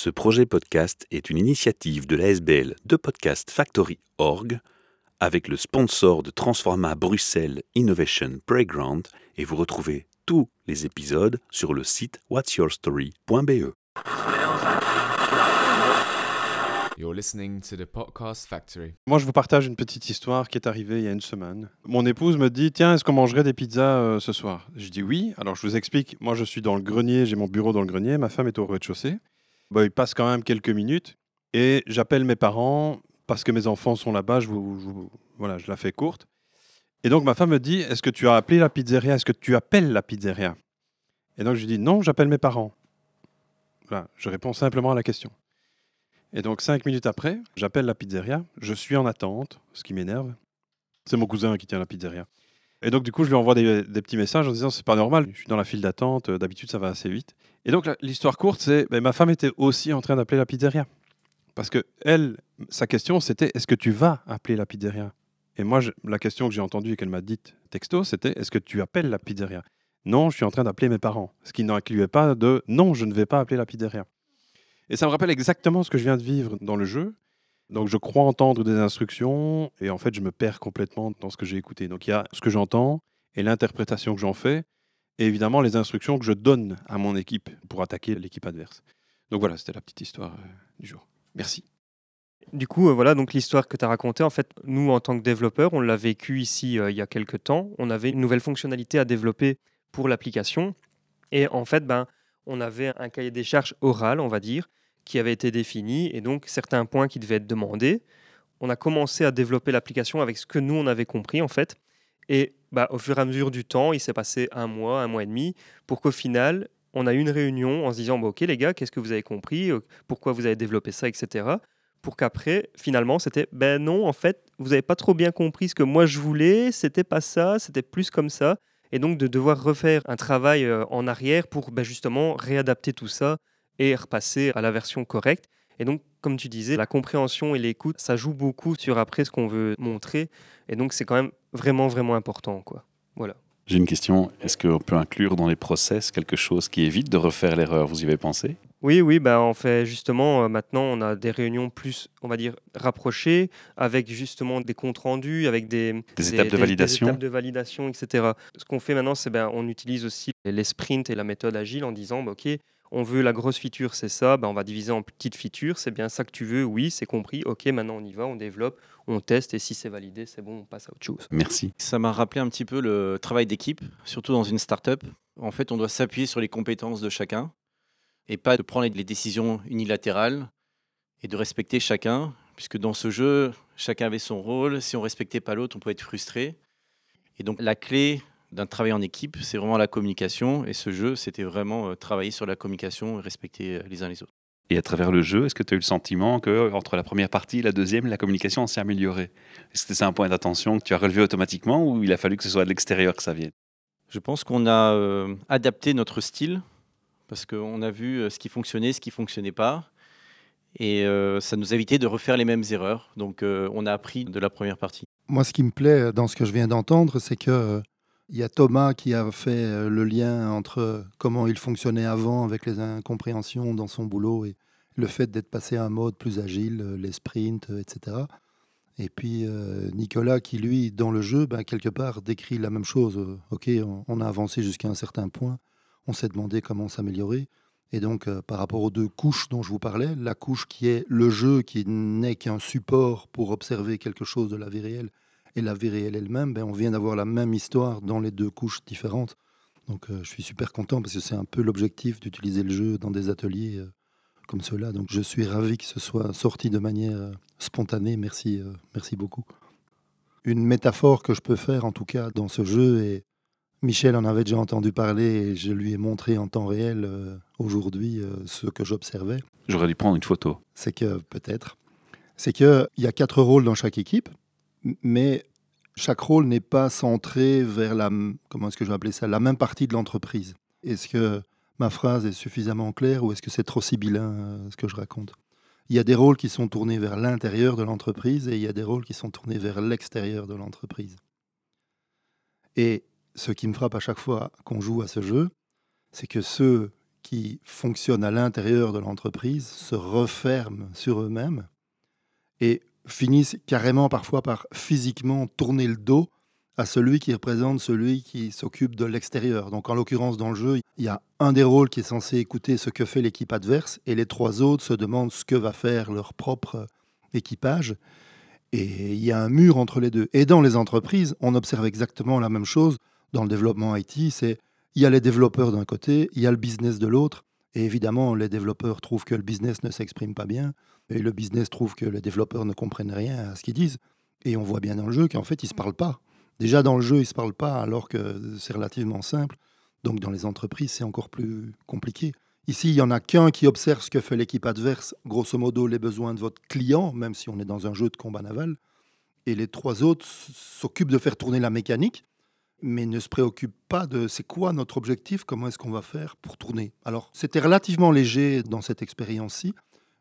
Ce projet podcast est une initiative de l'ASBL de Podcast Factory Org avec le sponsor de Transforma Bruxelles Innovation Playground et vous retrouvez tous les épisodes sur le site whatsyourstory.be. You're listening to the Podcast Factory. Moi, je vous partage une petite histoire qui est arrivée il y a une semaine. Mon épouse me dit Tiens, est-ce qu'on mangerait des pizzas euh, ce soir? Je dis oui. Alors, je vous explique. Moi, je suis dans le grenier, j'ai mon bureau dans le grenier. Ma femme est au rez-de-chaussée. Bah, il passe quand même quelques minutes et j'appelle mes parents parce que mes enfants sont là-bas. Je, voilà, je la fais courte. Et donc, ma femme me dit Est-ce que tu as appelé la pizzeria? Est-ce que tu appelles la pizzeria? Et donc, je dis Non, j'appelle mes parents. Voilà, je réponds simplement à la question. Et donc, cinq minutes après, j'appelle la pizzeria. Je suis en attente, ce qui m'énerve. C'est mon cousin qui tient la pizzeria. Et donc, du coup, je lui envoie des, petits messages en disant C'est pas normal, je suis dans la file d'attente, euh, d'habitude, ça va assez vite. Et donc, l'histoire courte, c'est ben, ma femme était aussi en train d'appeler la pizzeria. Parce que, elle, sa question, c'était Est-ce que tu vas appeler la pizzeria? Et moi, la question que j'ai entendue et qu'elle m'a dite texto, c'était Est-ce que tu appelles la pizzeria? Non, je suis en train d'appeler mes parents. Ce qui n'incluait pas de Non, je ne vais pas appeler la pizzeria. Et ça me rappelle exactement ce que je viens de vivre dans le jeu. Donc je crois entendre des instructions et en fait je me perds complètement dans ce que j'ai écouté. Donc il y a ce que j'entends et l'interprétation que j'en fais et évidemment les instructions que je donne à mon équipe pour attaquer l'équipe adverse. Donc voilà, c'était la petite histoire euh, du jour. Merci. Du coup, euh, voilà, donc l'histoire que tu as racontée, en fait, nous, en tant que développeurs, on l'a vécu ici euh, il y a quelques temps. On avait une nouvelle fonctionnalité à développer pour l'application. Et en fait, ben, on avait un cahier des charges oral, on va dire, qui avait été défini, et donc certains points qui devaient être demandés. On a commencé à développer l'application avec ce que nous, on avait compris, en fait. Et bah, au fur et à mesure du temps, il s'est passé un mois, un mois et demi, pour qu'au final, on a eu une réunion en se disant, bah, OK les gars, qu'est-ce que vous avez compris? Euh, Pourquoi vous avez développé ça, etc pour qu'après, finalement, c'était ben non, en fait, vous n'avez pas trop bien compris ce que moi je voulais, c'était pas ça, c'était plus comme ça. Et donc de devoir refaire un travail euh, en arrière pour ben, justement réadapter tout ça et repasser à la version correcte. Et donc, comme tu disais, la compréhension et l'écoute, ça joue beaucoup sur après ce qu'on veut montrer. Et donc, c'est quand même vraiment, vraiment important. Quoi. Voilà. J'ai une question. Est-ce qu'on peut inclure dans les process quelque chose qui évite de refaire l'erreur? Vous y avez pensé? Oui, oui, bah, on fait justement, euh, maintenant, on a des réunions plus, on va dire, rapprochées, avec justement des comptes rendus, avec des, Des étapes de des- validation. Des étapes de validation, etc. Ce qu'on fait maintenant, c'est ben, on utilise aussi les sprints et la méthode agile en disant, bah, OK, on veut la grosse feature, c'est ça, ben, on va diviser en petites features, c'est bien ça que tu veux, oui, c'est compris, OK, maintenant on y va, on développe, on teste, et si c'est validé, c'est bon, on passe à autre chose. Merci. Ça m'a rappelé un petit peu le travail d'équipe, surtout dans une start-up. En fait, on doit s'appuyer sur les compétences de chacun et pas de prendre les décisions unilatérales et de respecter chacun, puisque dans ce jeu, chacun avait son rôle. Si on respectait pas l'autre, on pouvait être frustré. Et donc, la clé d'un travail en équipe, c'est vraiment la communication. Et ce jeu, c'était vraiment euh, travailler sur la communication et respecter euh, les uns les autres. Et à travers le jeu, est-ce que tu as eu le sentiment que entre la première partie et la deuxième, la communication s'est améliorée? Est-ce que c'est un point d'attention que tu as relevé automatiquement ou il a fallu que ce soit de l'extérieur que ça vienne? Je pense qu'on a euh, adapté notre style parce qu'on a vu ce qui fonctionnait, ce qui fonctionnait pas. Et euh, ça nous a évité de refaire les mêmes erreurs. Donc euh, on a appris de la première partie. Moi, ce qui me plaît dans ce que je viens d'entendre, c'est que euh, il y a Thomas qui a fait euh, le lien entre comment il fonctionnait avant avec les incompréhensions dans son boulot et le fait d'être passé à un mode plus agile, euh, les sprints, euh, etc. Et puis Nicolas qui, lui, dans le jeu, ben, quelque part, décrit la même chose. Ok, on, a avancé jusqu'à un certain point, on s'est demandé comment s'améliorer. Et donc, par rapport aux deux couches dont je vous parlais, la couche qui est le jeu, qui n'est qu'un support pour observer quelque chose de la vie réelle, et la vie réelle elle-même, ben, on vient d'avoir la même histoire dans les deux couches différentes. Donc, euh, je suis super content parce que c'est un peu l'objectif d'utiliser le jeu dans des ateliers euh, comme cela. Donc, je suis ravi que ce soit sorti de manière euh, spontanée. Merci, merci beaucoup. Une métaphore que je peux faire, en tout cas, dans ce jeu, et Michel en avait déjà entendu parler, et je lui ai montré en temps réel aujourd'hui ce que j'observais J'aurais dû prendre une photo. c'est que peut-être, c'est qu'il y a quatre rôles dans chaque équipe, mais chaque rôle n'est pas centré vers la, comment est-ce que je appeler ça, la même partie de l'entreprise. Est-ce que ma phrase est suffisamment claire ou est-ce que c'est trop sibyllin euh, ce que je raconte? Il y a des rôles qui sont tournés vers l'intérieur de l'entreprise et il y a des rôles qui sont tournés vers l'extérieur de l'entreprise. Et ce qui me frappe à chaque fois qu'on joue à ce jeu, c'est que ceux qui fonctionnent à l'intérieur de l'entreprise se referment sur eux-mêmes et finissent carrément parfois par physiquement tourner le dos à celui qui représente celui qui s'occupe de l'extérieur. Donc en l'occurrence dans le jeu, il y a un des rôles qui est censé écouter ce que fait l'équipe adverse et les trois autres se demandent ce que va faire leur propre équipage. Et il y a un mur entre les deux. Et dans les entreprises, on observe exactement la même chose. Dans le développement IT, c'est il y a les développeurs d'un côté, il y a le business de l'autre. Et évidemment, les développeurs trouvent que le business ne s'exprime pas bien. Et le business trouve que les développeurs ne comprennent rien à ce qu'ils disent. Et on voit bien dans le jeu qu'en fait, ils ne se parlent pas. Déjà dans le jeu, ils ne se parlent pas alors que c'est relativement simple. Donc dans les entreprises, c'est encore plus compliqué. Ici, il n'y en a qu'un qui observe ce que fait l'équipe adverse, grosso modo les besoins de votre client, même si on est dans un jeu de combat naval. Et les trois autres s'occupent de faire tourner la mécanique, mais ne se préoccupent pas de c'est quoi notre objectif, comment est-ce qu'on va faire pour tourner. Alors, c'était relativement léger dans cette expérience-ci,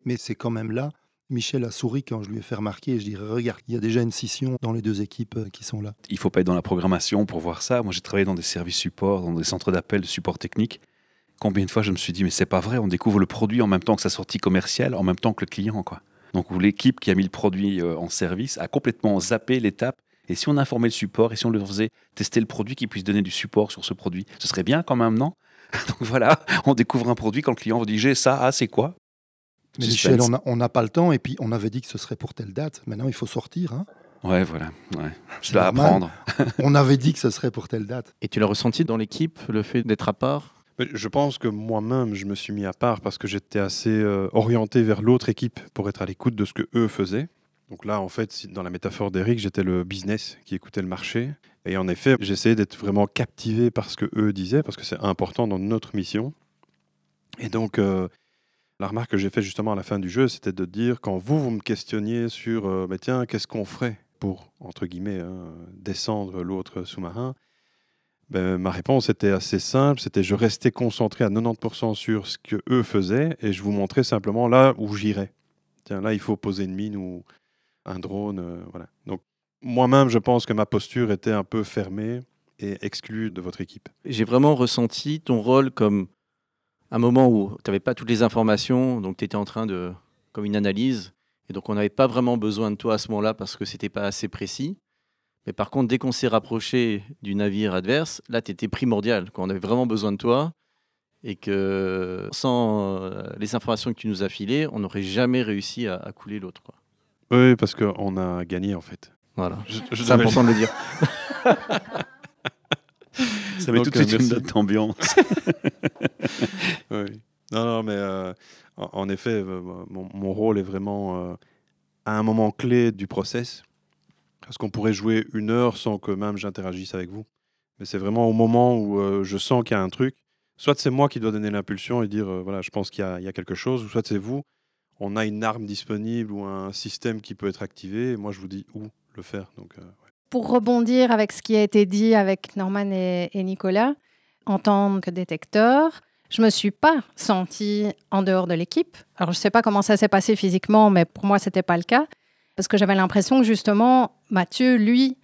mais c'est quand même là Michel a souri quand je lui ai fait remarquer. Et je dirais, regarde, il y a déjà une scission dans les deux équipes euh, qui sont là. Il faut pas être dans la programmation pour voir ça. Moi, j'ai travaillé dans des services support, dans des centres d'appel de support technique. Combien de fois je me suis dit, mais c'est pas vrai, on découvre le produit en même temps que sa sortie commerciale, en même temps que le client, quoi. Donc, l'équipe qui a mis le produit euh, en service a complètement zappé l'étape. Et si on informait le support et si on leur faisait tester le produit qui puisse donner du support sur ce produit, ce serait bien quand même, non? Donc voilà, on découvre un produit quand le client vous dit j'ai ça, ah c'est quoi? Mais Michel, on n'a pas le temps et puis on avait dit que ce serait pour telle date. Maintenant, il faut sortir. Hein ouais, voilà. Ouais. Je dois apprendre. on avait dit que ce serait pour telle date. Et tu l'as ressenti dans l'équipe, le fait d'être à part? Je pense que moi-même, je me suis mis à part parce que j'étais assez euh, orienté vers l'autre équipe pour être à l'écoute de ce que eux faisaient. Donc là, en fait, dans la métaphore d'Eric, j'étais le business qui écoutait le marché. Et en effet, j'essayais d'être vraiment captivé par ce que eux disaient, parce que c'est important dans notre mission. Et donc, euh, la remarque que j'ai faite justement à la fin du jeu, c'était de dire, quand vous, vous me questionniez sur, euh, tiens, qu'est-ce qu'on ferait pour, entre guillemets, hein, descendre l'autre sous-marin, ben, ma réponse était assez simple, c'était je restais concentré à 90% sur ce que eux faisaient et je vous montrais simplement là où j'irais. Tiens, là, il faut poser une mine ou un drone, euh, voilà. Donc, moi-même, je pense que ma posture était un peu fermée et exclue de votre équipe. J'ai vraiment ressenti ton rôle comme un moment où tu n'avais pas toutes les informations, donc tu étais en train de, comme une analyse, et donc on n'avait pas vraiment besoin de toi à ce moment-là parce que c'était pas assez précis. Mais par contre, dès qu'on s'est rapproché du navire adverse, là, tu étais primordial, quand on avait vraiment besoin de toi, et que sans euh, les informations que tu nous as filées, on n'aurait jamais réussi à, couler l'autre. Oui, parce qu'on a gagné en fait. Voilà, c'est important de le dire. Ça met tout de suite une note d'ambiance. oui. Non, non, mais euh, en, effet, euh, mon, rôle est vraiment euh, à un moment clé du process. Parce qu'on pourrait jouer une heure sans que même j'interagisse avec vous. Mais c'est vraiment au moment où je sens qu'il y a un truc. Soit c'est moi qui dois donner l'impulsion et dire, voilà, je pense qu'il y, y, a quelque chose, ou soit c'est vous. On a une arme disponible ou un système qui peut être activé. Moi, je vous dis où le faire. Donc, pour rebondir avec ce qui a été dit avec Norman et, Nicolas, en tant que détecteur, je me suis pas sentie en dehors de l'équipe. Alors, je ne sais pas comment ça s'est passé physiquement, mais pour moi, ce n'était pas le cas. Parce que j'avais l'impression que justement, Mathieu, lui,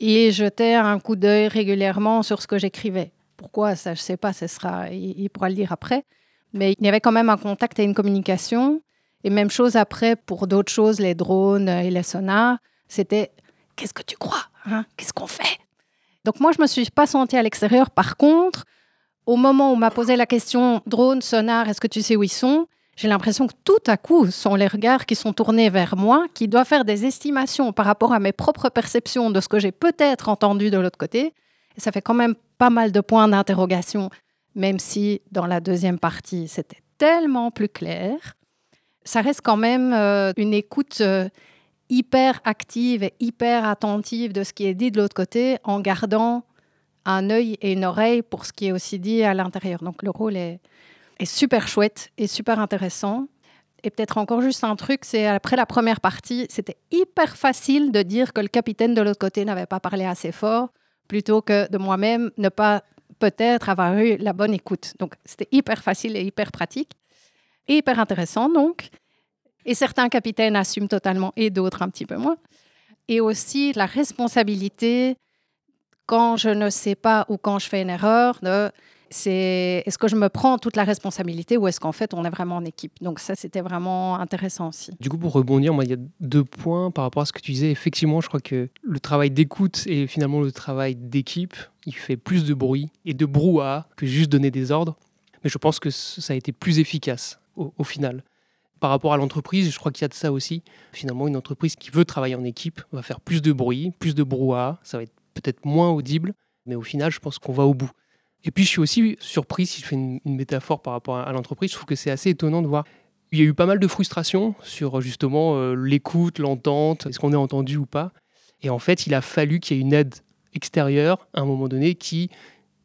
il jetait un coup d'œil régulièrement sur ce que j'écrivais. Pourquoi ça, je ne sais pas, ce sera, il, pourra le dire après. Mais il y avait quand même un contact et une communication. Et même chose après pour d'autres choses, les drones et les sonars. C'était qu'est-ce que tu crois hein? Qu'est-ce qu'on fait? Donc moi, je ne me suis pas sentie à l'extérieur. Par contre, au moment où on m'a posé la question drone, sonar, est-ce que tu sais où ils sont? J'ai l'impression que tout à coup, ce sont les regards qui sont tournés vers moi, qui doivent faire des estimations par rapport à mes propres perceptions de ce que j'ai peut-être entendu de l'autre côté. Et ça fait quand même pas mal de points d'interrogation, même si dans la deuxième partie, c'était tellement plus clair. Ça reste quand même euh, une écoute euh, hyper active et hyper attentive de ce qui est dit de l'autre côté en gardant un œil et une oreille pour ce qui est aussi dit à l'intérieur. Donc le rôle est, super chouette et super intéressant. Et peut-être encore juste un truc, c'est après la première partie, c'était hyper facile de dire que le capitaine de l'autre côté n'avait pas parlé assez fort, plutôt que de moi-même ne pas peut-être avoir eu la bonne écoute. Donc c'était hyper facile et hyper pratique. Hyper intéressant donc. Et certains capitaines assument totalement et d'autres un petit peu moins. Et aussi la responsabilité, quand je ne sais pas ou quand je fais une erreur, c'est est-ce que je me prends toute la responsabilité ou est-ce qu'en fait on est vraiment en équipe? Donc ça, c'était vraiment intéressant aussi. Du coup, pour rebondir, moi, il y a deux points par rapport à ce que tu disais. Effectivement, je crois que le travail d'écoute et finalement le travail d'équipe, il fait plus de bruit et de brouhaha que juste donner des ordres. Mais je pense que ça a été plus efficace au, final. Par rapport à l'entreprise, je crois qu'il y a de ça aussi. Finalement, une entreprise qui veut travailler en équipe va faire plus de bruit, plus de brouhaha. Ça va être peut-être moins audible, mais au final, je pense qu'on va au bout. Et puis, je suis aussi surpris, si je fais une, métaphore par rapport à, à l'entreprise, je trouve que c'est assez étonnant de voir. Il y a eu pas mal de frustration sur justement euh, l'écoute, l'entente, est-ce qu'on est entendu ou pas. Et en fait, il a fallu qu'il y ait une aide extérieure à un moment donné qui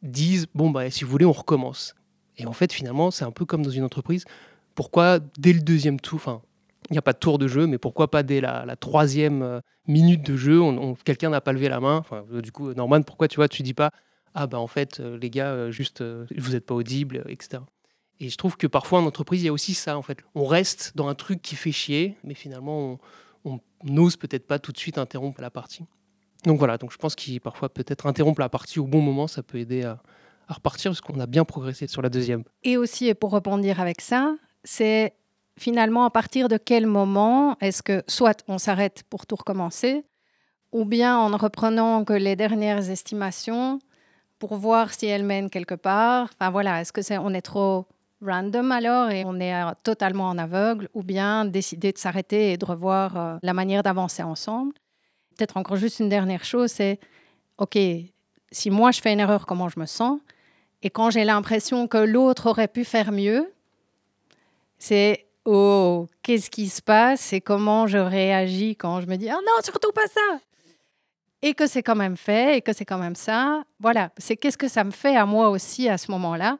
dise bon, bah, si vous voulez, on recommence. Et en fait, finalement, c'est un peu comme dans une entreprise. Pourquoi dès le deuxième tour, enfin, il n'y a pas de tour de jeu, mais pourquoi pas dès la, troisième euh, minute de jeu, on, quelqu'un n'a pas levé la main. Enfin, euh, du coup, Norman, pourquoi tu vois, tu dis pas ah bah en fait euh, les gars, juste vous n'êtes pas audibles, etc. Et je trouve que parfois en entreprise, il y a aussi ça en fait. On reste dans un truc qui fait chier, mais finalement on, n'ose peut-être pas tout de suite interrompre la partie. Donc voilà, donc je pense qu'il parfois peut-être interrompre la partie au bon moment, ça peut aider à, à repartir parce qu'on a bien progressé sur la deuxième. Et aussi, pour rebondir avec ça, c'est finalement à partir de quel moment est-ce que soit on s'arrête pour tout recommencer, ou bien en ne reprenant que les dernières estimations pour voir si elles mènent quelque part. Enfin voilà, est-ce que c'est on est trop random alors et on est euh, totalement en aveugle, ou bien décider de s'arrêter et de revoir euh, la manière d'avancer ensemble. Peut-être encore juste une dernière chose, c'est ok, si moi je fais une erreur, comment je me sens? Et quand j'ai l'impression que l'autre aurait pu faire mieux, c'est oh, qu'est-ce qui se passe et comment je réagis quand je me dis oh non, surtout pas ça. Et que c'est quand même fait et que c'est quand même ça. Voilà, c'est qu'est-ce que ça me fait à moi aussi à ce moment-là.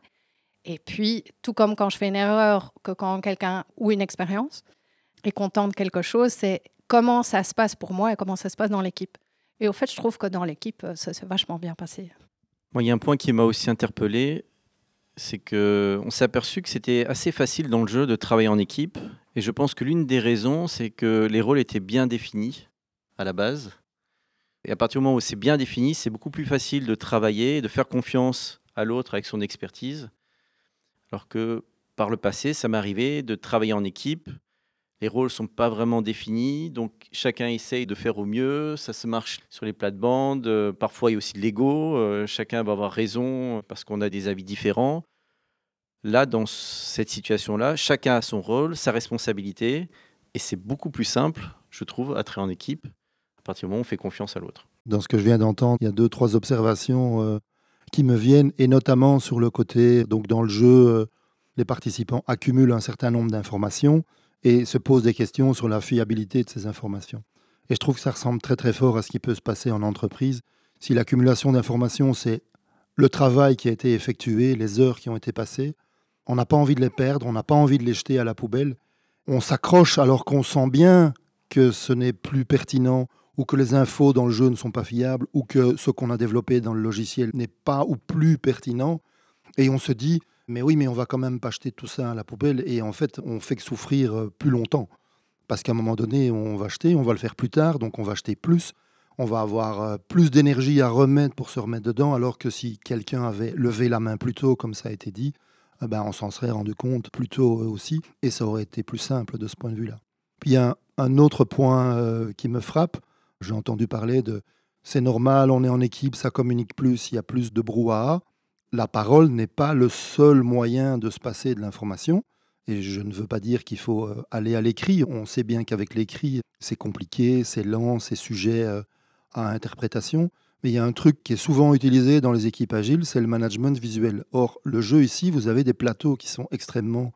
Et puis, tout comme quand je fais une erreur, que quand quelqu'un ou une expérience est content de quelque chose, c'est comment ça se passe pour moi et comment ça se passe dans l'équipe. Et au fait, je trouve que dans l'équipe, euh, ça s'est vachement bien passé. Moi, il y a un point qui m'a aussi interpellé, c'est que on s'est aperçu que c'était assez facile dans le jeu de travailler en équipe. Et je pense que l'une des raisons, c'est que les rôles étaient bien définis à la base. Et à partir du moment où c'est bien défini, c'est beaucoup plus facile de travailler, de faire confiance à l'autre avec son expertise. Alors que par le passé, ça arrivé de travailler en équipe. Les rôles ne sont pas vraiment définis, donc chacun essaye de faire au mieux. Ça se marche sur les plates-bandes. Euh, parfois, il y a aussi de l'ego. euh, chacun va avoir raison parce qu'on a des avis différents. Là, dans cette situation-là, chacun a son rôle, sa responsabilité, et c'est beaucoup plus simple, je trouve, à travailler en équipe, à partir du moment où on fait confiance à l'autre. Dans ce que je viens d'entendre, il y a deux, trois observations euh, qui me viennent, et notamment sur le côté, donc dans le jeu, les participants accumulent un certain nombre d'informations et se posent des questions sur la fiabilité de ces informations. Et je trouve que ça ressemble très très fort à ce qui peut se passer en entreprise. Si l'accumulation d'informations, c'est le travail qui a été effectué, les heures qui ont été passées, on n'a pas envie de les perdre, on n'a pas envie de les jeter à la poubelle. On s'accroche alors qu'on sent bien que ce n'est plus pertinent ou que les infos dans le jeu ne sont pas fiables ou que ce qu'on a développé dans le logiciel n'est pas ou plus pertinent. Et on se dit, mais oui, mais on va quand même pas jeter tout ça à la poubelle. Et en fait, on fait que souffrir euh, plus longtemps. Parce qu'à un moment donné, on va acheter, on va le faire plus tard, donc on va acheter plus. On va avoir euh, plus d'énergie à remettre pour se remettre dedans, alors que si quelqu'un avait levé la main plus tôt, comme ça a été dit, eh ben, on s'en serait rendu compte plus tôt euh, aussi, et ça aurait été plus simple de ce point de vue-là. Puis il y a un, autre point qui me frappe. J'ai entendu parler de c'est normal, on est en équipe, ça communique plus, il y a plus de brouhaha. La parole n'est pas le seul moyen de se passer de l'information. Et je ne veux pas dire qu'il faut euh, aller à l'écrit. On sait bien qu'avec l'écrit, c'est compliqué, c'est lent, c'est sujet euh, à interprétation. Mais il y a un truc qui est souvent utilisé dans les équipes agiles, c'est le management visuel. Or, le jeu ici, vous avez des plateaux qui sont extrêmement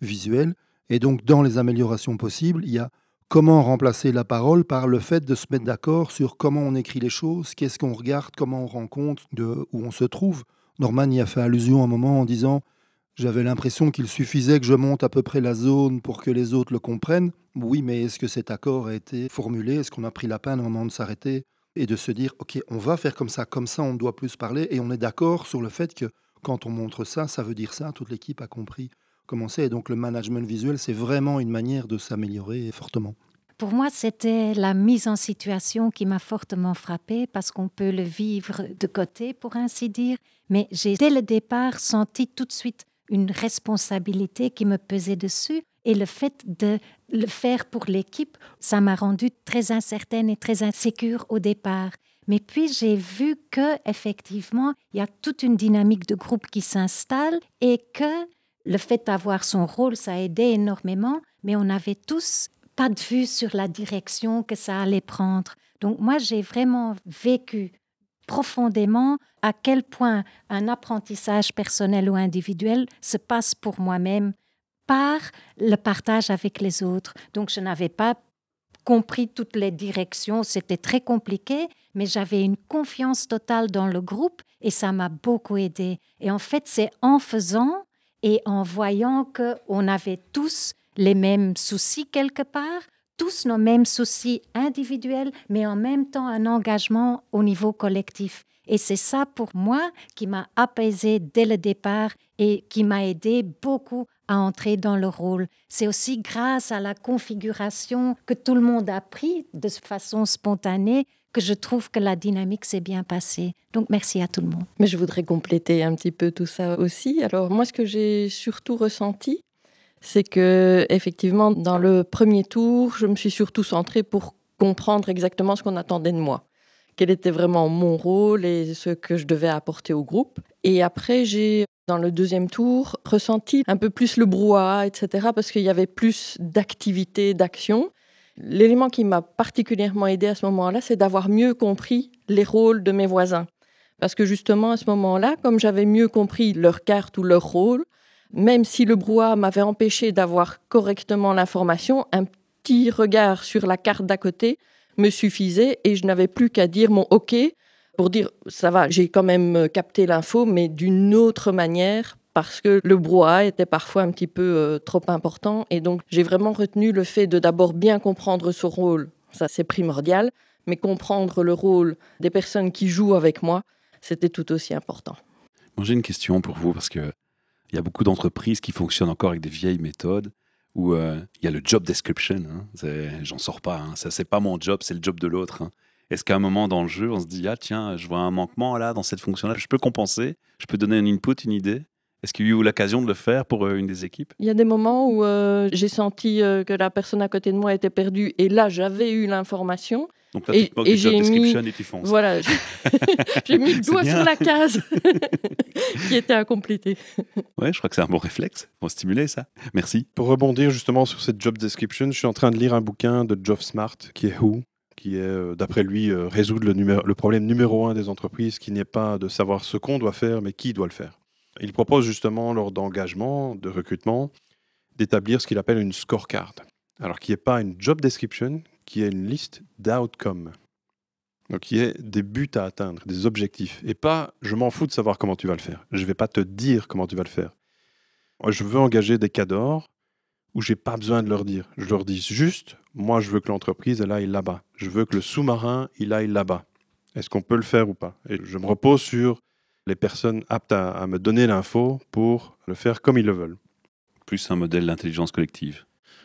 visuels. Et donc, dans les améliorations possibles, il y a comment remplacer la parole par le fait de se mettre d'accord sur comment on écrit les choses, qu'est-ce qu'on regarde, comment on rend compte de où on se trouve. Norman y a fait allusion à un moment en disant j'avais l'impression qu'il suffisait que je monte à peu près la zone pour que les autres le comprennent. Oui, mais est-ce que cet accord a été formulé? Est-ce qu'on a pris la peine un moment de s'arrêter et de se dire, OK, on va faire comme ça, comme ça on doit plus parler, et on est d'accord sur le fait que quand on montre ça, ça veut dire ça, toute l'équipe a compris comment c'est, et donc le management visuel, c'est vraiment une manière de s'améliorer fortement. Pour moi, c'était la mise en situation qui m'a fortement frappée parce qu'on peut le vivre de côté, pour ainsi dire. Mais j'ai dès le départ senti tout de suite une responsabilité qui me pesait dessus. Et le fait de le faire pour l'équipe, ça m'a rendue très incertaine et très insécure au départ. Mais puis j'ai vu que effectivement, il y a toute une dynamique de groupe qui s'installe et que le fait d'avoir son rôle, ça a aidé énormément, mais on avait tous pas de vue sur la direction que ça allait prendre. Donc moi, j'ai vraiment vécu profondément à quel point un apprentissage personnel ou individuel se passe pour moi-même par le partage avec les autres. Donc je n'avais pas compris toutes les directions, c'était très compliqué, mais j'avais une confiance totale dans le groupe et ça m'a beaucoup aidé. Et en fait, c'est en faisant et en voyant qu'on avait tous les mêmes soucis quelque part, tous nos mêmes soucis individuels, mais en même temps un engagement au niveau collectif. Et c'est ça pour moi qui m'a apaisé dès le départ et qui m'a aidé beaucoup à entrer dans le rôle. C'est aussi grâce à la configuration que tout le monde a pris de façon spontanée que je trouve que la dynamique s'est bien passée. Donc merci à tout le monde. Mais je voudrais compléter un petit peu tout ça aussi. Alors moi, ce que j'ai surtout ressenti, c'est que effectivement, dans le premier tour, je me suis surtout centrée pour comprendre exactement ce qu'on attendait de moi quel était vraiment mon rôle et ce que je devais apporter au groupe. Et après, j'ai, dans le deuxième tour, ressenti un peu plus le brouhaha, etc., parce qu'il y avait plus d'activité, d'action. L'élément qui m'a particulièrement aidé à ce moment-là, c'est d'avoir mieux compris les rôles de mes voisins. Parce que justement, à ce moment-là, comme j'avais mieux compris leur carte ou leur rôle, même si le brouhaha m'avait empêché d'avoir correctement l'information, un petit regard sur la carte d'à côté me suffisait et je n'avais plus qu'à dire mon OK pour dire ça va, j'ai quand même capté l'info, mais d'une autre manière parce que le brouhaha était parfois un petit peu euh, trop important. Et donc, j'ai vraiment retenu le fait de d'abord bien comprendre ce rôle, ça c'est primordial, mais comprendre le rôle des personnes qui jouent avec moi, c'était tout aussi important. j'ai une question pour vous, parce qu'il y a beaucoup d'entreprises qui fonctionnent encore avec des vieilles méthodes où euh, il y a le job description. Hein, J'en sors pas. Hein, ça, c'est pas mon job, c'est le job de l'autre. Hein. Est-ce qu'à un moment dans le jeu, on se dit ah tiens, je vois un manquement là dans cette fonction-là, je peux compenser, je peux donner un input, une idée? Est-ce qu'il y a eu l'occasion de le faire pour euh, une des équipes? Il y a des moments où euh, j'ai senti que la personne à côté de moi était perdue et là j'avais eu l'information. Donc là, et, tu et job description et tu fonces. Voilà, j'ai mis le doigt sur la case qui était à compléter. Ouais, je crois que c'est un bon réflexe pour stimuler ça. Merci. Pour rebondir justement sur cette job description, je suis en train de lire un bouquin de Geoff Smart qui est Who, qui est, euh, d'après lui, euh, résoudre le, le problème numéro un des entreprises, qui n'est pas de savoir ce qu'on doit faire, mais qui doit le faire. Il propose justement, lors d'engagement, de recrutement, d'établir ce qu'il appelle une scorecard. Alors, qui n'est pas une job description, qui est une liste d'outcomes. Donc, qui est des buts à atteindre, des objectifs. Et pas, je m'en fous de savoir comment tu vas le faire. Je ne vais pas te dire comment tu vas le faire. je veux engager des cadors où j'ai pas besoin de leur dire. Je leur dis juste, moi, je veux que l'entreprise, elle aille là-bas. Je veux que le sous-marin, il aille là-bas. Est-ce qu'on peut le faire ou pas? Et je me repose sur les personnes aptes à, à me donner l'info pour le faire comme ils le veulent. Plus un modèle d'intelligence collective.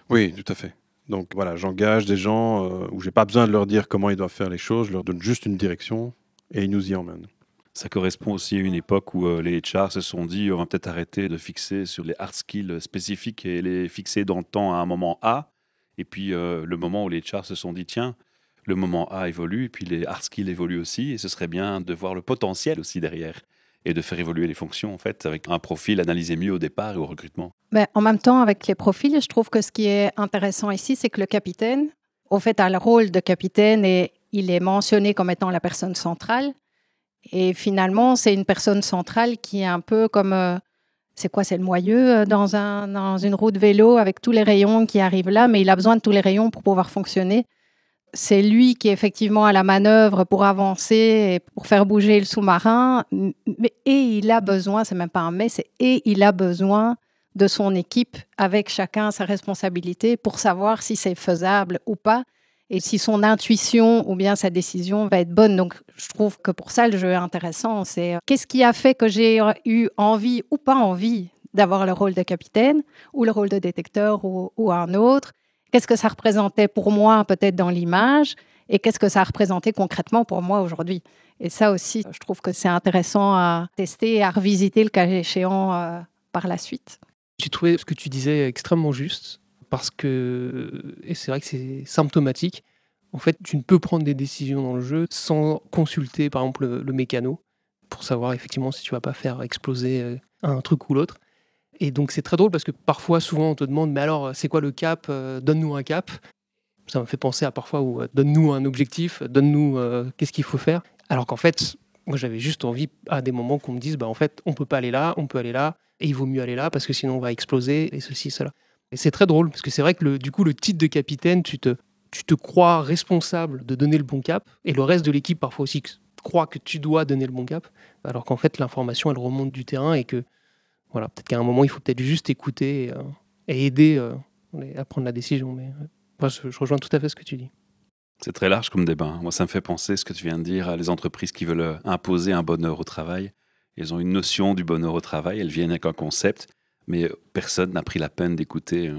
Oui, tout à fait. Donc voilà, j'engage des gens euh, où j'ai pas besoin de leur dire comment ils doivent faire les choses, je leur donne juste une direction et ils nous y emmènent. Ça correspond aussi à une époque où euh, les HR se sont dit on va peut-être arrêter de fixer sur les hard skills spécifiques et les fixer dans le temps à un moment A. Et puis euh, le moment où les HR se sont dit tiens, le moment A évolue et puis les hard skills évoluent aussi et ce serait bien de voir le potentiel aussi derrière et de faire évoluer les fonctions en fait avec un profil analysé mieux au départ et au recrutement. Ben, en même temps, avec les profils, je trouve que ce qui est intéressant ici, c'est que le capitaine, au fait, a le rôle de capitaine et il est mentionné comme étant la personne centrale. Et finalement, c'est une personne centrale qui est un peu comme, euh, c'est quoi, c'est le moyeu euh, dans une roue de vélo avec tous les rayons qui arrivent là, mais il a besoin de tous les rayons pour pouvoir fonctionner c'est lui qui est effectivement à la manœuvre pour avancer et pour faire bouger le sous-marin. Et il a besoin, c'est même pas un mais, c'est et il a besoin de son équipe avec chacun sa responsabilité pour savoir si c'est faisable ou pas et si son intuition ou bien sa décision va être bonne. Donc, je trouve que pour ça, le jeu est intéressant. C'est euh, qu'est-ce qui a fait que j'ai eu envie ou pas envie d'avoir le rôle de capitaine ou le rôle de détecteur ou, un autre? Qu'est-ce que ça représentait pour moi peut-être dans l'image? Et qu'est-ce que ça a représenté concrètement pour moi aujourd'hui? Et ça aussi, je trouve que c'est intéressant à tester et à revisiter le cas échéant euh, par la suite. J'ai trouvé ce que tu disais extrêmement juste parce que, et c'est vrai que c'est symptomatique, en fait, tu ne peux prendre des décisions dans le jeu sans consulter, par exemple, le, mécano pour savoir effectivement si tu vas pas faire exploser euh, un truc ou l'autre. Et donc c'est très drôle parce que parfois, souvent, on te demande, mais alors, c'est quoi le cap Euh, Donne-nous un cap. Ça me fait penser à parfois où euh, donne-nous un objectif, donne-nous qu'est-ce qu'il faut faire. Alors qu'en fait, moi j'avais juste envie à des moments qu'on me dise, bah en fait, on peut pas aller là, on peut aller là, et il vaut mieux aller là parce que sinon on va exploser et ceci, cela. Et c'est très drôle parce que c'est vrai que le, du coup, le titre de capitaine, tu te, tu te crois responsable de donner le bon cap, et le reste de l'équipe parfois aussi croit que tu dois donner le bon cap, alors qu'en fait l'information elle remonte du terrain et que voilà, peut-être qu'à un moment il faut peut-être juste écouter et, euh, et aider euh, à prendre la décision. Mais euh, moi, je rejoins tout à fait ce que tu dis. C'est très large comme débat. hein. Moi, ça me fait penser, ce que tu viens de dire, à les entreprises qui veulent euh, imposer un bonheur au travail. Elles ont une notion du bonheur au travail, elles viennent avec un concept, mais euh, personne n'a pris la peine d'écouter euh,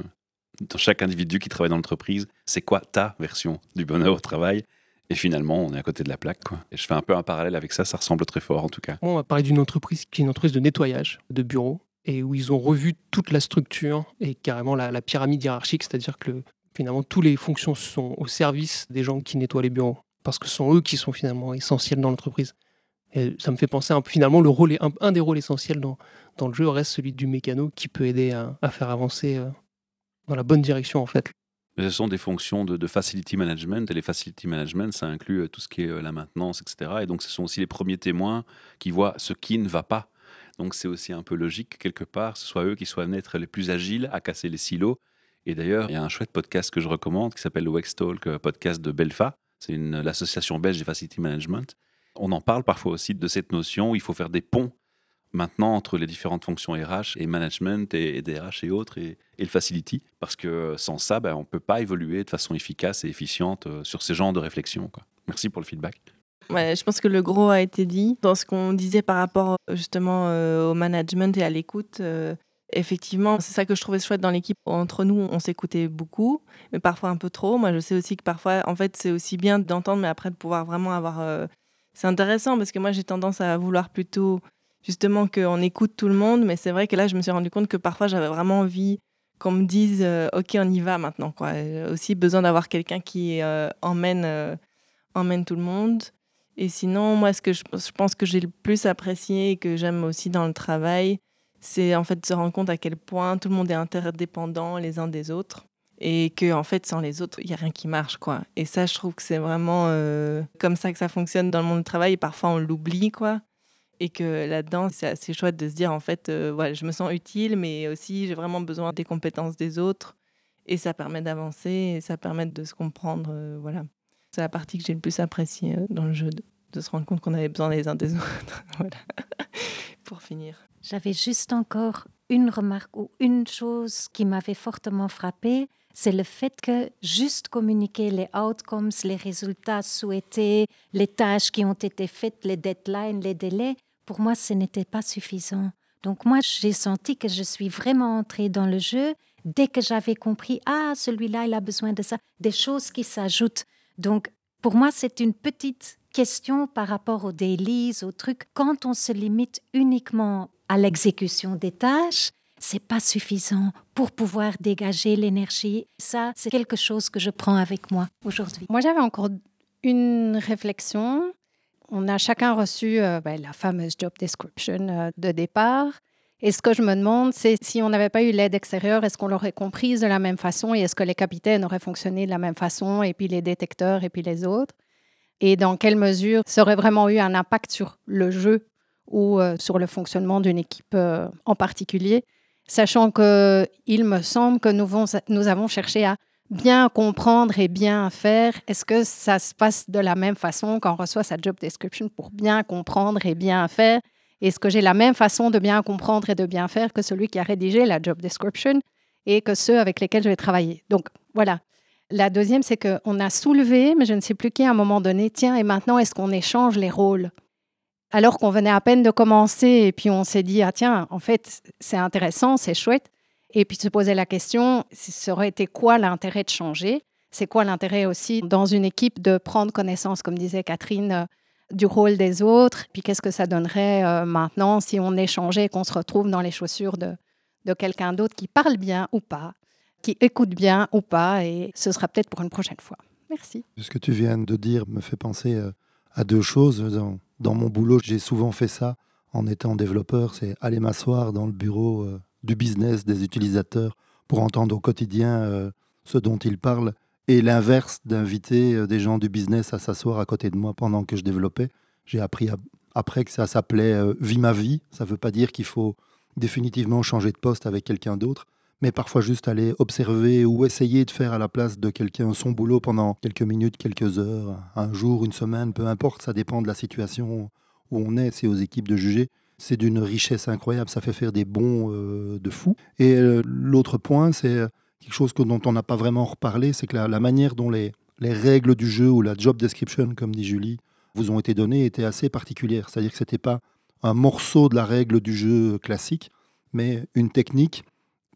dans chaque individu qui travaille dans l'entreprise, c'est quoi ta version du bonheur au travail? Et finalement, on est à côté de la plaque. Quoi. Et je fais un peu un parallèle avec ça, ça ressemble très fort en tout cas. On va parler d'une entreprise qui est une entreprise de nettoyage de bureaux et où ils ont revu toute la structure et carrément la, la pyramide hiérarchique, c'est-à-dire que le- finalement, toutes les fonctions sont au service des gens qui nettoient les bureaux parce que ce sont eux qui sont finalement essentiels dans l'entreprise. Et ça me fait penser finalement, le rôle un, un des rôles essentiels dans, le jeu reste celui du mécano qui peut aider à, à faire avancer euh, dans la bonne direction en fait. Mais ce sont des fonctions de, facility management, et les facility management, ça inclut euh, tout ce qui est euh, la maintenance, etc. Et donc, ce sont aussi les premiers témoins qui voient ce qui ne va pas. Donc, c'est aussi un peu logique que quelque part, ce soit eux qui soient venus être les plus agiles à casser les silos. Et d'ailleurs, il y a un chouette podcast que je recommande qui s'appelle le Wex Talk, euh, podcast de Belfa. C'est une- l'association belge des facility management. On en parle parfois aussi de cette notion où il faut faire des ponts maintenant entre les différentes fonctions RH et management et, et DRH et autres et, le facility parce que euh, sans ça ben, on ne peut pas évoluer de façon efficace et efficiente euh, sur ces genres de réflexion. Quoi. Merci pour le feedback. Je pense que le gros a été dit. Dans ce qu'on disait par rapport euh, justement euh, au management et à l'écoute, euh, effectivement, c'est ça que je trouvais chouette dans l'équipe. Entre nous, on s'écoutait beaucoup, mais parfois un peu trop. Moi, je sais aussi que parfois, en fait, c'est aussi bien d'entendre, mais après de pouvoir vraiment avoir. euh, C'est intéressant parce que moi, j'ai tendance à vouloir plutôt justement qu'on écoute tout le monde, mais c'est vrai que là, je me suis rendu compte que parfois, j'avais vraiment envie qu'on me dise euh, ok on y va maintenant J'ai aussi besoin d'avoir quelqu'un qui euh, emmène euh, emmène tout le monde et sinon, moi, ce que je, je pense que j'ai le plus apprécié et que j'aime aussi dans le travail, c'est en fait de se rendre compte à quel point tout le monde est interdépendant les uns des autres et que en fait, sans les autres, il y a rien qui marche, quoi. Et ça, je trouve que c'est vraiment euh, comme ça que ça fonctionne dans le monde du travail. Et parfois, on l'oublie, quoi. Et que là-dedans, c'est assez chouette de se dire, en fait, euh, voilà, je me sens utile, mais aussi j'ai vraiment besoin des compétences des autres. Et ça permet d'avancer et ça permet de se comprendre, euh, voilà. C'est la partie que j'ai le plus appréciée dans le jeu, de, de se rendre compte qu'on avait besoin les uns des autres. voilà. J'avais juste encore une remarque ou une chose qui m'avait fortement frappée, c'est le fait que juste communiquer les outcomes, les résultats souhaités, les tâches qui ont été faites, les deadlines, les délais, pour moi, ce n'était pas suffisant. Donc moi, j'ai senti que je suis vraiment entrée dans le jeu dès que j'avais compris, ah, celui-là, il a besoin de ça, des choses qui s'ajoutent. Donc, pour moi, c'est une petite question par rapport aux dailies, aux trucs. Quand on se limite uniquement à l'exécution des tâches, c'est pas suffisant pour pouvoir dégager l'énergie. Ça, c'est quelque chose que je prends avec moi aujourd'hui. Moi, j'avais encore une réflexion. On a chacun reçu euh, ben, la fameuse job description euh, de départ. Et ce que je me demande, c'est si on n'avait pas eu l'aide extérieure, est-ce qu'on l'aurait comprise de la même façon et est-ce que les capitaines auraient fonctionné de la même façon et puis les détecteurs et puis les autres? Et dans quelle mesure ça aurait vraiment eu un impact sur le jeu ou euh, sur le fonctionnement d'une équipe euh, en particulier? Sachant que il me semble que nous avons cherché à bien comprendre et bien faire. Est-ce que ça se passe de la même façon quand on reçoit sa job description pour bien comprendre et bien faire? Est-ce que j'ai la même façon de bien comprendre et de bien faire que celui qui a rédigé la job description et que ceux avec lesquels je vais travailler? Donc voilà. La deuxième, c'est qu'on a soulevé, mais je ne sais plus qui à un moment donné, tiens, et maintenant, est-ce qu'on échange les rôles? Alors qu'on venait à peine de commencer et puis on s'est dit, ah tiens, en fait, c'est intéressant, c'est chouette, Et puis se poser la question, ça aurait été quoi l'intérêt de changer? C'est quoi l'intérêt aussi dans une équipe de prendre connaissance, comme disait Catherine, euh, du rôle des autres? Puis qu'est-ce que ça donnerait euh, maintenant si on échangeait et qu'on se retrouve dans les chaussures de, de quelqu'un d'autre qui parle bien ou pas, qui écoute bien ou pas Et ce sera peut-être pour une prochaine fois. Merci. Ce que tu viens de dire me fait penser euh, à deux choses. Dans, mon boulot, j'ai souvent fait ça en étant développeur, c'est aller m'asseoir dans le bureau euh, du business des utilisateurs pour entendre au quotidien euh, ce dont ils parlent et l'inverse d'inviter des gens du business à s'asseoir à côté de moi pendant que je développais. J'ai appris après que ça s'appelait vie ma vie. Ça ne veut pas dire qu'il faut définitivement changer de poste avec quelqu'un d'autre, mais parfois juste aller observer ou essayer de faire à la place de quelqu'un son boulot pendant quelques minutes, quelques heures, un jour, une semaine, peu importe, ça dépend de la situation où on est, c'est aux équipes de juger. C'est d'une richesse incroyable, ça fait faire des bons euh, de fou. Et euh, l'autre point, c'est euh, quelque chose que- dont on n'a pas vraiment reparlé, c'est que la, manière dont les, les règles du jeu ou la job description, comme dit Julie, vous ont été données était assez particulière. C'est-à-dire que ce n'était pas un morceau de la règle du jeu classique, mais une technique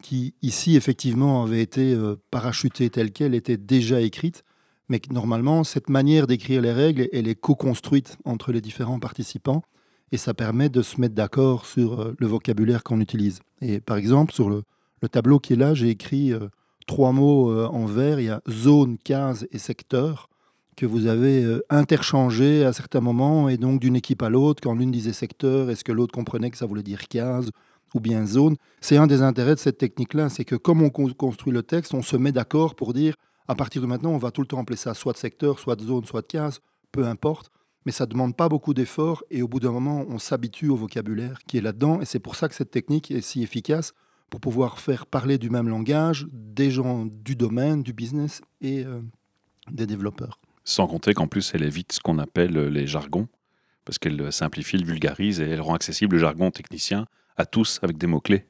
qui, ici, effectivement, avait été euh, parachutée telle qu'elle, était déjà écrite, mais normalement, cette manière d'écrire les règles, elle est co-construite entre les différents participants, et ça permet de se mettre d'accord sur euh, le vocabulaire qu'on utilise. Et par exemple, sur le, le tableau qui est là, j'ai écrit euh, trois mots en vert, il y a zone, case et secteur, que vous avez interchangés à certains moments, et donc d'une équipe à l'autre, quand l'une disait secteur, est-ce que l'autre comprenait que ça voulait dire case ou bien zone C'est un des intérêts de cette technique-là, c'est que comme on con- construit le texte, on se met d'accord pour dire, à partir de maintenant, on va tout le temps appeler ça soit de secteur, soit de zone, soit de case, peu importe, mais ça ne demande pas beaucoup d'efforts, et au bout d'un moment, on s'habitue au vocabulaire qui est là-dedans, et c'est pour ça que cette technique est si efficace, pour pouvoir faire parler du même langage des gens du domaine, du business et euh, des développeurs. Sans compter qu'en plus, elle évite ce qu'on appelle euh, les jargons, parce qu'elle le simplifie, le vulgarise et elle rend accessible le jargon technicien à tous avec des mots-clés.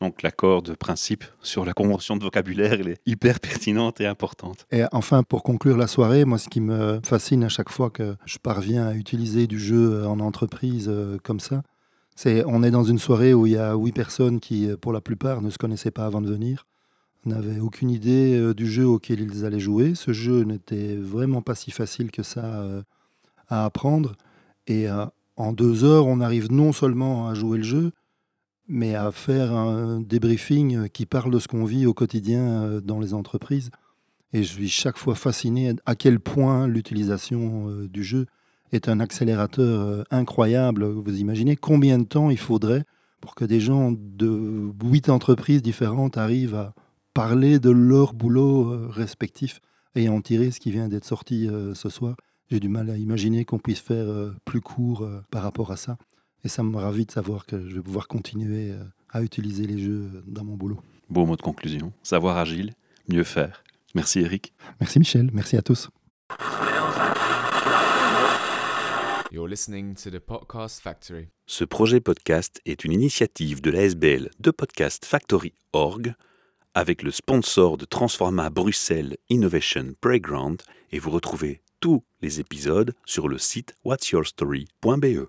Donc l'accord de principe sur la convention de vocabulaire, elle est hyper pertinente et importante. Et enfin, pour conclure la soirée, moi, ce qui me fascine à chaque fois que je parviens à utiliser du jeu en entreprise euh, comme ça, c'est on est dans une soirée où il y a huit personnes qui, euh, pour la plupart, ne se connaissaient pas avant de venir, n'avaient aucune idée euh, du jeu auquel ils allaient jouer. Ce jeu n'était vraiment pas si facile que ça euh, à apprendre. Et euh, en deux heures, on arrive non seulement à jouer le jeu, mais à faire un débriefing qui parle de ce qu'on vit au quotidien euh, dans les entreprises. Et je suis chaque fois fasciné à quel point l'utilisation euh, du jeu est un accélérateur euh, incroyable. Vous imaginez combien de temps il faudrait pour que des gens de huit entreprises différentes arrivent à parler de leur boulot respectif et en tirer ce qui vient d'être sorti ce soir. J'ai du mal à imaginer qu'on puisse faire euh, plus court euh, par rapport à ça. Et ça me ravit de savoir que je vais pouvoir continuer euh, à utiliser les jeux dans mon boulot. Beau mot de conclusion. Savoir agile, mieux faire. Merci Eric. Merci Michel, merci à tous. You're listening to the Podcast Factory. Ce projet podcast est une initiative de l'ASBL de Podcast Factory Org avec le sponsor de Transforma Bruxelles Innovation Playground et vous retrouvez tous les épisodes sur le site whatsyourstory.be.